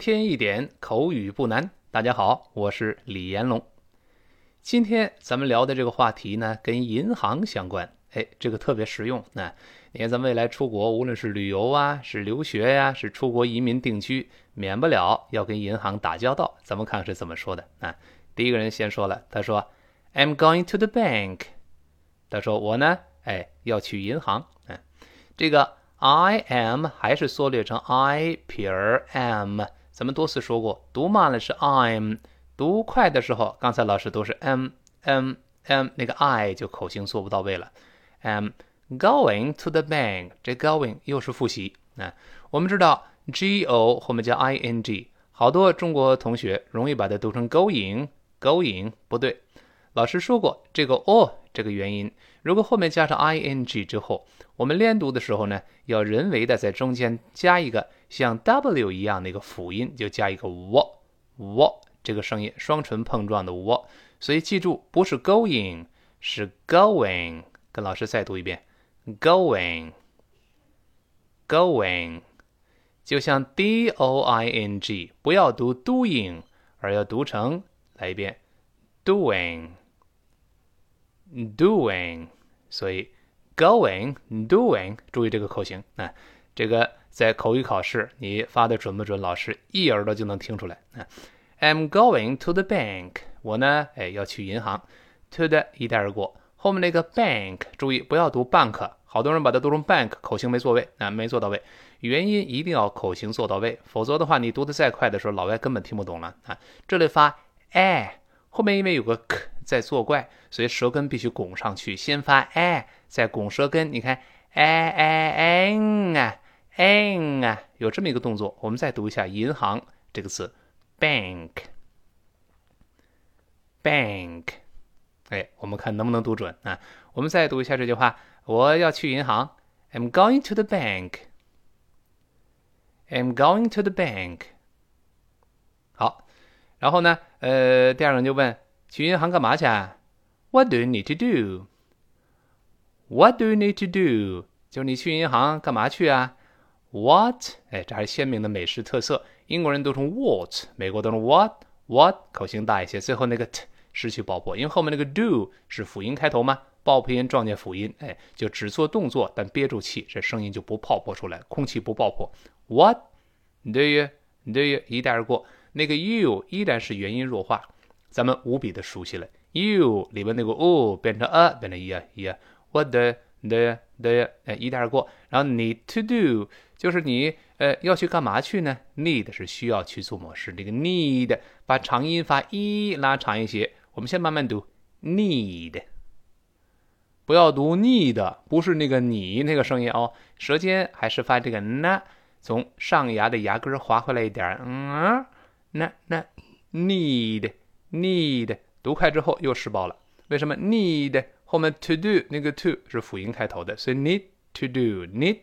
添一点口语不难。大家好，我是李延龙。今天咱们聊的这个话题呢，跟银行相关。哎，这个特别实用。那你看，咱们未来出国，无论是旅游啊，是留学呀，是出国移民定居，免不了要跟银行打交道。咱们看看是怎么说的啊？第一个人先说了，他说：“I'm going to the bank。”他说：“我呢，哎，要去银行。”嗯，这个。I am 还是缩略成 I 撇 am，咱们多次说过，读慢了是 I'm，读快的时候，刚才老师都是 m m m，那个 I 就口型做不到位了。I'm going to the bank，这 going 又是复习啊。我们知道 go 后面加 ing，好多中国同学容易把它读成 going，going 不对。老师说过，这个 o 这个元音，如果后面加上 ing 之后，我们连读的时候呢，要人为的在中间加一个像 w 一样的一个辅音，就加一个 w，w 这个声音双唇碰撞的 w。所以记住，不是 going，是 going。跟老师再读一遍，going，going，就像 doing，不要读 doing，而要读成来一遍，doing。doing，所以 going doing，注意这个口型啊，这个在口语考试你发的准不准？老师一耳朵就能听出来啊。I'm going to the bank，我呢，哎，要去银行。to 的一带而过，后面那个 bank，注意不要读 bank，好多人把它读成 bank，口型没做位啊，没做到位。元音一定要口型做到位，否则的话，你读的再快的时候，老外根本听不懂了啊。这里发 a，后面因为有个 k。在作怪，所以舌根必须拱上去，先发哎，再拱舌根。你看，哎哎哎啊，哎啊，有这么一个动作。我们再读一下“银行”这个词，bank，bank。哎，我们看能不能读准啊？我们再读一下这句话：我要去银行，I'm going to the bank。I'm going to the bank。好，然后呢，呃，第二个就问。去银行干嘛去？What do you need to do? What do you need to do? 就是你去银行干嘛去啊？What？哎，这还是鲜明的美式特色。英国人读成 what，美国读成 what，what 口型大一些。最后那个 t 失去爆破，因为后面那个 do 是辅音开头嘛，爆破音撞见辅音，哎，就只做动作，但憋住气，这声音就不爆破出来，空气不爆破。What do you do you 一带而过，那个 you 依然是元音弱化。咱们无比的熟悉了，you 里面那个 o 变成 a 变成 e 啊 e 啊，what the the the 哎一带而过，然后 need to do 就是你呃要去干嘛去呢？need 是需要去做某事，这个 need 把长音发一拉长一些，我们先慢慢读。need，不要读 need，不是那个你那个声音哦，舌尖还是发这个 n，从上牙的牙根滑回来一点，嗯，那那 need。need 读快之后又失爆了，为什么 need 后面 to do 那个 to 是辅音开头的，所以 need to do need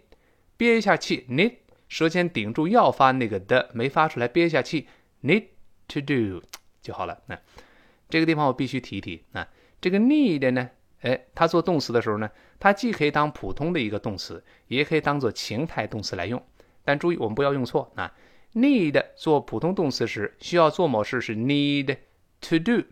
憋一下气 need 舌尖顶住要发那个的没发出来，憋一下气 need to do 就好了。那这个地方我必须提一提啊，这个 need 呢，哎，它做动词的时候呢，它既可以当普通的一个动词，也可以当做情态动词来用。但注意我们不要用错啊，need 做普通动词时需要做某事是 need。To do，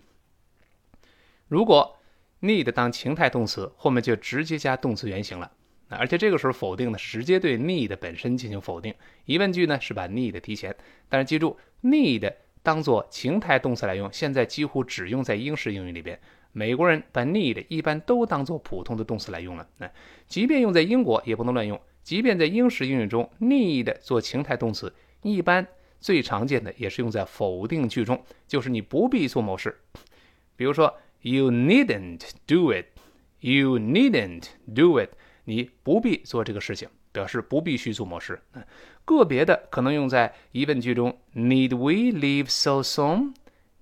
如果 need 当情态动词，后面就直接加动词原形了。而且这个时候否定呢，直接对 need 本身进行否定。疑问句呢是把 need 提前。但是记住，need 当做情态动词来用，现在几乎只用在英式英语里边。美国人把 need 一般都当做普通的动词来用了。那即便用在英国也不能乱用。即便在英式英语中，need 做情态动词一般。最常见的也是用在否定句中，就是你不必做某事。比如说，You needn't do it. You needn't do it. 你不必做这个事情，表示不必须做某事。个别的可能用在疑问句中，Need we leave so soon?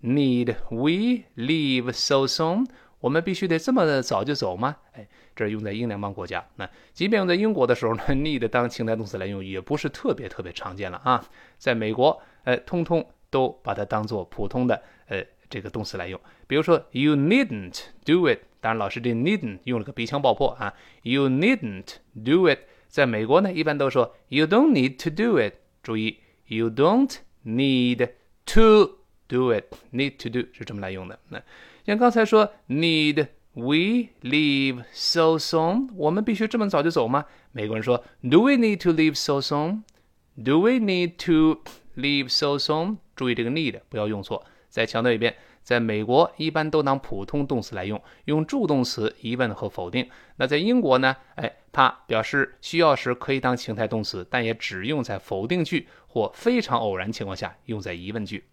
Need we leave so soon? 我们必须得这么早就走吗？哎。这是用在英联邦国家，那即便用在英国的时候呢，need 当情态动词来用，也不是特别特别常见了啊。在美国，呃，通通都把它当做普通的呃这个动词来用。比如说，You needn't do it。当然，老师这 needn't 用了个鼻腔爆破啊。You needn't do it。在美国呢，一般都说 You don't need to do it。注意，You don't need to do it。need to do 是这么来用的。那像刚才说 need we leave so soon，我们必须这么早就走吗？美国人说 Do we need to leave so soon？Do we need to leave so soon？注意这个 need 不要用错。再强调一遍。在美国，一般都当普通动词来用，用助动词疑问和否定。那在英国呢？哎，它表示需要时可以当情态动词，但也只用在否定句或非常偶然情况下用在疑问句。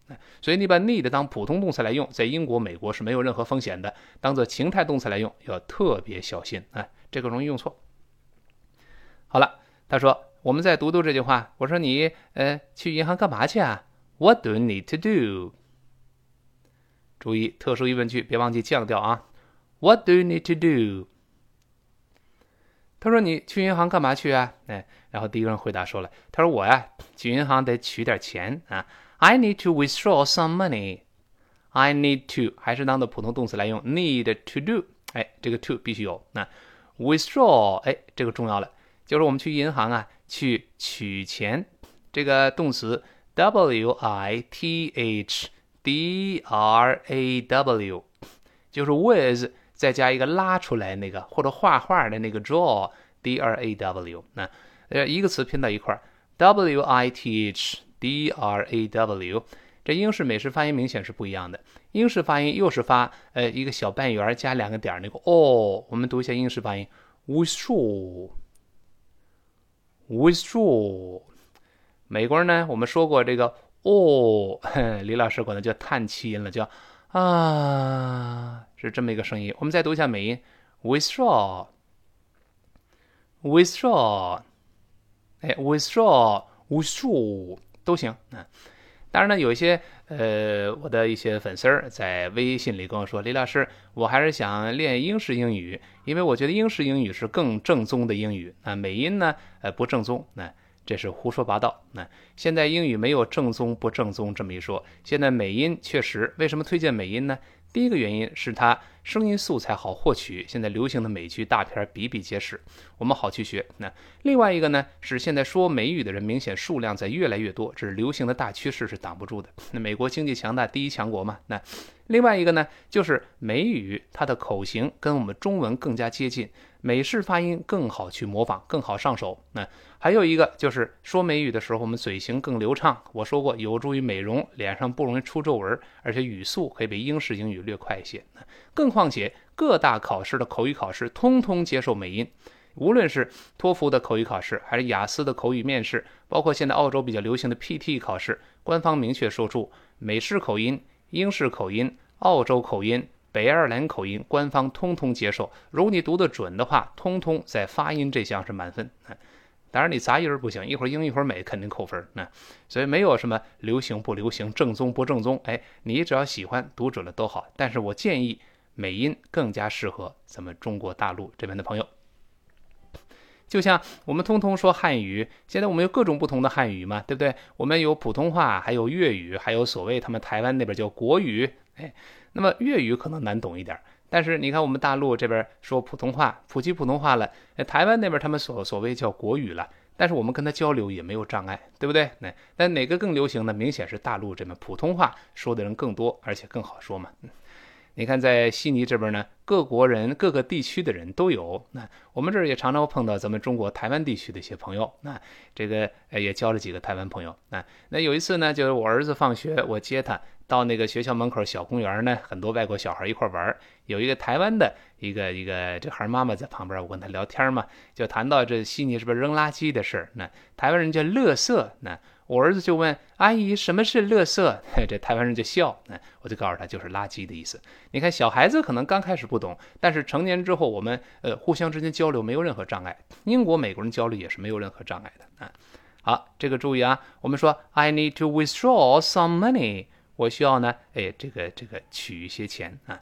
所以你把 need 当普通动词来用，在英国、美国是没有任何风险的。当做情态动词来用，要特别小心啊，这个容易用错。好了，他说，我们再读读这句话。我说你，呃，去银行干嘛去啊？What do you need to do？注意特殊疑问句，别忘记降调啊。What do you need to do？他说你去银行干嘛去啊？哎，然后第一个人回答说了，他说我呀去银行得取点钱啊。I need to withdraw some money。I need to 还是当的普通动词来用，need to do。哎，这个 to 必须有。那 withdraw，哎，这个重要了，就是我们去银行啊去取钱，这个动词 w i t h。D R A W，就是 with 再加一个拉出来那个或者画画的那个 draw，D R A W。那呃一个词拼到一块儿，W I T H D R A W。这英式美式发音明显是不一样的。英式发音又是发呃一个小半圆加两个点那个哦。我们读一下英式发音，withdraw，withdraw。美国人呢，我们说过这个。哦，李老师管它叫叹气音了，叫啊，是这么一个声音。我们再读一下美音，withdraw，withdraw，哎，withdraw，withdraw 都行。嗯，当然呢，有一些呃，我的一些粉丝儿在微信里跟我说，李老师，我还是想练英式英语，因为我觉得英式英语是更正宗的英语啊，美音呢，呃，不正宗。那。这是胡说八道。那现在英语没有正宗不正宗这么一说。现在美音确实，为什么推荐美音呢？第一个原因是它声音素材好获取，现在流行的美剧大片比比皆是，我们好去学。那另外一个呢，是现在说美语的人明显数量在越来越多，这是流行的大趋势，是挡不住的。那美国经济强大，第一强国嘛。那另外一个呢，就是美语它的口型跟我们中文更加接近，美式发音更好去模仿，更好上手。那还有一个就是说美语的时候，我们嘴型更流畅。我说过，有助于美容，脸上不容易出皱纹，而且语速可以比英式英语略快一些。更况且各大考试的口语考试通通接受美音，无论是托福的口语考试，还是雅思的口语面试，包括现在澳洲比较流行的 PT 考试，官方明确说出美式口音、英式口音、澳洲口音、北爱尔兰口音，官方通通接受。如果你读得准的话，通通在发音这项是满分。当然，你杂音不行，一会儿英一会儿美，肯定扣分。那所以没有什么流行不流行、正宗不正宗。哎，你只要喜欢，读准了都好。但是我建议美音更加适合咱们中国大陆这边的朋友。就像我们通通说汉语，现在我们有各种不同的汉语嘛，对不对？我们有普通话，还有粤语，还有所谓他们台湾那边叫国语。哎，那么粤语可能难懂一点。但是你看，我们大陆这边说普通话，普及普通话了。台湾那边他们所所谓叫国语了，但是我们跟他交流也没有障碍，对不对？那但哪个更流行呢？明显是大陆这边普通话说的人更多，而且更好说嘛。你看在悉尼这边呢，各国人、各个地区的人都有。那我们这儿也常常碰到咱们中国台湾地区的一些朋友。那这个也交了几个台湾朋友。那那有一次呢，就是我儿子放学，我接他。到那个学校门口小公园呢，很多外国小孩一块玩有一个台湾的一个一个这孩妈妈在旁边，我跟他聊天嘛，就谈到这悉尼是不是扔垃圾的事儿。那台湾人叫垃圾，那我儿子就问阿姨什么是垃圾，这台湾人就笑，那我就告诉他就是垃圾的意思。你看小孩子可能刚开始不懂，但是成年之后我们呃互相之间交流没有任何障碍。英国美国人交流也是没有任何障碍的啊。好，这个注意啊，我们说 I need to withdraw some money。我需要呢，哎，这个这个取一些钱啊。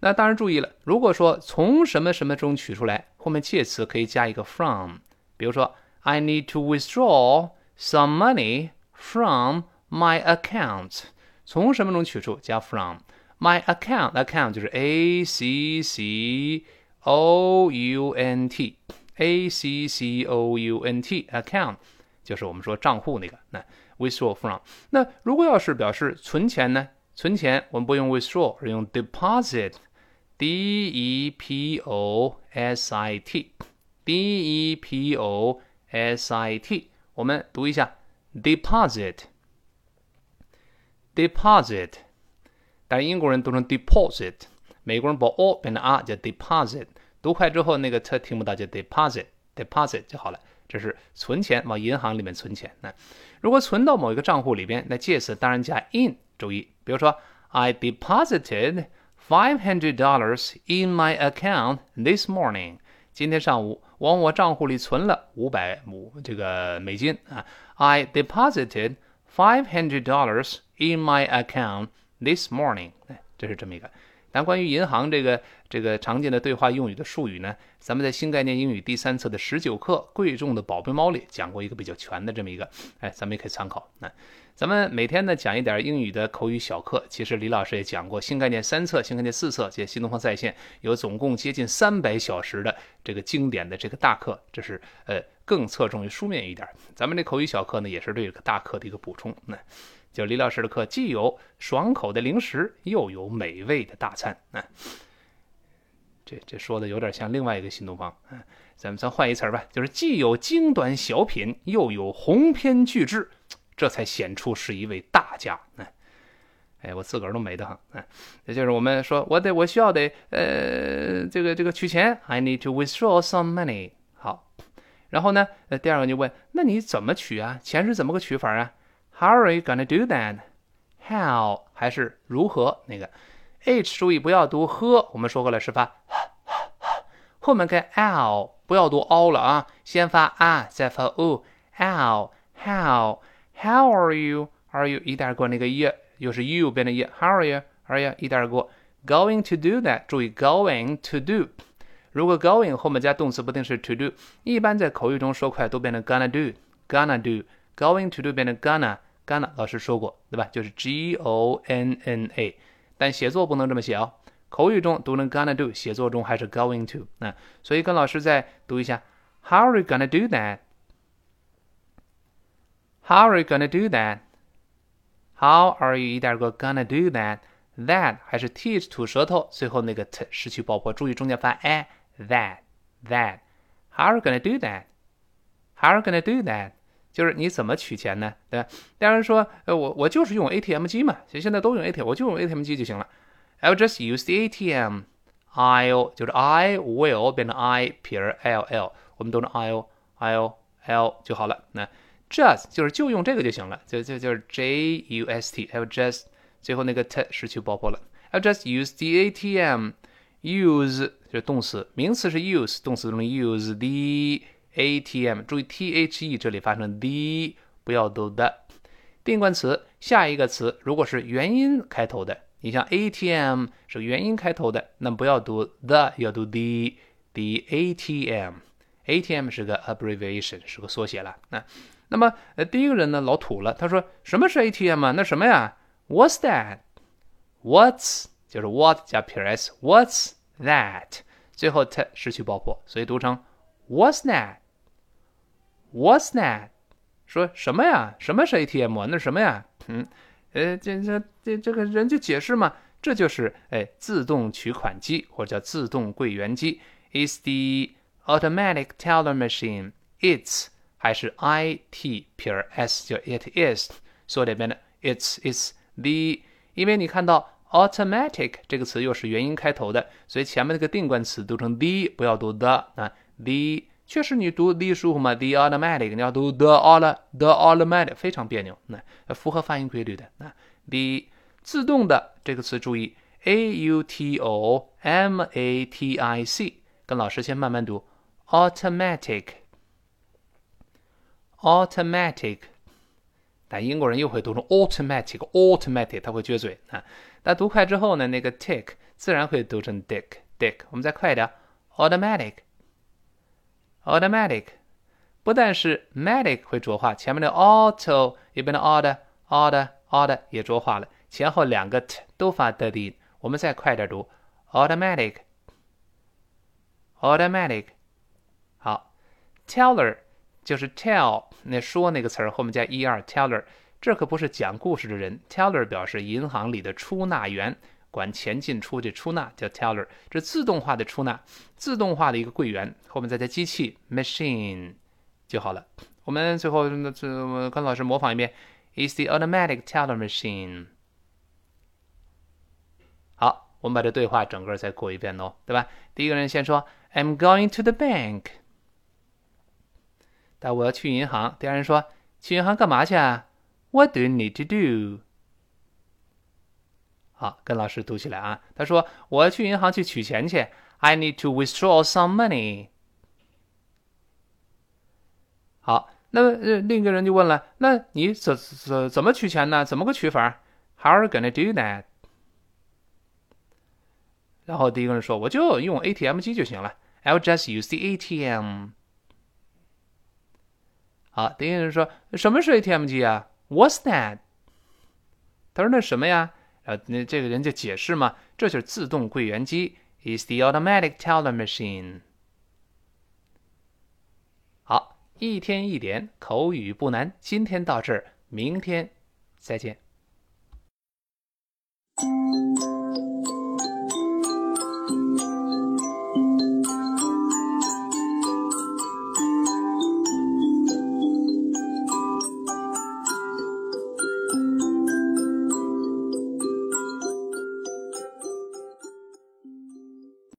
那当然注意了，如果说从什么什么中取出来，后面介词可以加一个 from。比如说，I need to withdraw some money from my account。从什么中取出，加 from my account。account 就是 a c c o u n t，a c c o u n t account 就是我们说账户那个那。 withdraw from。那如果要是表示存钱呢？存钱我们不用 withdraw，而用 deposit，d e p o s i t，d e p o s i t。 我们读一下 deposit，deposit。但是英国人读成 deposit，美国人把 o 变成 r 叫 deposit。读快之后，那个 t 听不到，就 deposit，deposit 就好了。这是存钱，往银行里面存钱。那如果存到某一个账户里边，那介词当然加 in。注意，比如说，I deposited five hundred dollars in my account this morning。今天上午，我 往我账户里存了五百五这个美金啊。I deposited five hundred dollars in my account this morning。哎，这是这么一个。 但关于银行这个这个常见的对话用语的术语呢，咱们在新概念英语第三册的十九课《贵重的宝贝猫》里讲过一个比较全的这么一个，哎，咱们也可以参考。那咱们每天呢讲一点英语的口语小课，其实李老师也讲过新概念三册、新概念四册，这新东方在线有总共接近三百小时的这个经典的这个大课，这是呃更侧重于书面一点。咱们这口语小课呢，也是对这个大课的一个补充。那。就李老师的课，既有爽口的零食，又有美味的大餐。啊，这这说的有点像另外一个新东方。嗯，咱们咱换一词儿吧，就是既有精短小品，又有鸿篇巨制，这才显出是一位大家。哎，哎，我自个儿都美得很。嗯，也就是我们说，我得我需要得呃，这个这个取钱，I need to withdraw some money。好，然后呢，呃，第二个就问，那你怎么取啊？钱是怎么个取法啊？How are you gonna do that? How 还是如何？那个 h 注意不要读呵，我们说过了是发，后面跟 l 不要读 o 了啊，先发 a，再发 o。How how how are you? Are you 一带过那个 e，又是 you 变成 e。How are you? Are you 一带过 going to do that？注意 going to do。如果 going 后面加动词不定式 to do，一般在口语中说快都变成 gonna do，gonna do。Going to do 变成 gonna。Gonna 老师说过，对吧？就是 G O N N A，但写作不能这么写哦。口语中读成 gonna do，写作中还是 going to。那所以跟老师再读一下，How are you gonna do that？How are you gonna do that？How are you 一点个 gonna do that？That 还是 t 吐舌头，最后那个 t 失去爆破，注意中间发 a。That that How are you gonna do that？How are you gonna do that？就是你怎么取钱呢？对吧？当然说，呃，我我就是用 ATM 机嘛，其实现在都用 ATM，我就用 ATM 机就行了。I'll just use the ATM. I'll 就是 I will 变成 I 撇 L L，我们都是 I'll I'll L 就好了。那 just 就是就用这个就行了，就就就是 J U S T。I'll just 最后那个 t 失去爆破了。I'll just use the ATM. Use 就是动词，名词是 use，动词中 use the。ATM，注意 THE 这里发成 the，不要读的。定冠词下一个词如果是元音开头的，你像 ATM 是元音开头的，那不要读 the，要读 the。the ATM，ATM 是个 abbreviation，是个缩写了。那那么呃第一个人呢老土了，他说什么是 ATM 啊？那什么呀？What's that？What's 就是 what 加 ps，What's that？最后 t 失去爆破，所以读成 What's that？that？What's that？说什么呀？什么是 ATM 啊？那什么呀？嗯，呃，这这这这个人就解释嘛，这就是哎自动取款机或者叫自动柜员机。Is the automatic teller machine? It's 还是 I T 撇 S 就 It is，缩这边的 It's is the，因为你看到 automatic 这个词又是元音开头的，所以前面那个定冠词读成 the，不要读 the 啊 the。确实，你读 the 舒服吗？the automatic，你要读 the auto the automatic，非常别扭。那符合发音规律的。那 the 自动的这个词注意，a u t o m a t i c，跟老师先慢慢读，automatic，automatic。但英国人又会读成 automatic，automatic，他会撅嘴啊。但读快之后呢，那个 tick 自然会读成 dick，dick。我们再快一点，automatic。automatic，不但是 matic 会浊化，前面的 auto 也变成 order，order，order 也浊化了，前后两个 t 都发的音。我们再快点读 automatic，automatic。好，teller 就是 tell 那说那个词儿后面加 er，teller 这可不是讲故事的人。Teller 表示银行里的出纳员， 管钱进出的出纳叫 Teller，这自动化的出纳，自动化的一个柜员，后面再加机器 machine 就好了。我们最后这跟老师模仿一遍：Is the automatic teller machine？好，我们把这对话整个再过一遍哦，对吧？第一个人先说：“I'm going to the bank。”但我要去银行。第二人说：“去银行干嘛去啊？”What do you need to do？好，跟老师读起来啊。他说：“我要去银行去取钱去。”I need to withdraw some money。好，那呃另一个人就问了：“那你怎怎怎么取钱呢？怎么个取法？How are you gonna do that？” 然后第一个人说：“我就用 ATM 机就行了。”I'll just use the ATM。好，第一个人说：“什么是 ATM 机啊？”What's that？他说：“那什么呀？”呃，那这个人就解释嘛：“这就是自动柜员机，is the automatic teller machine。”好，一天一点口语不难，今天到这儿，明天再见。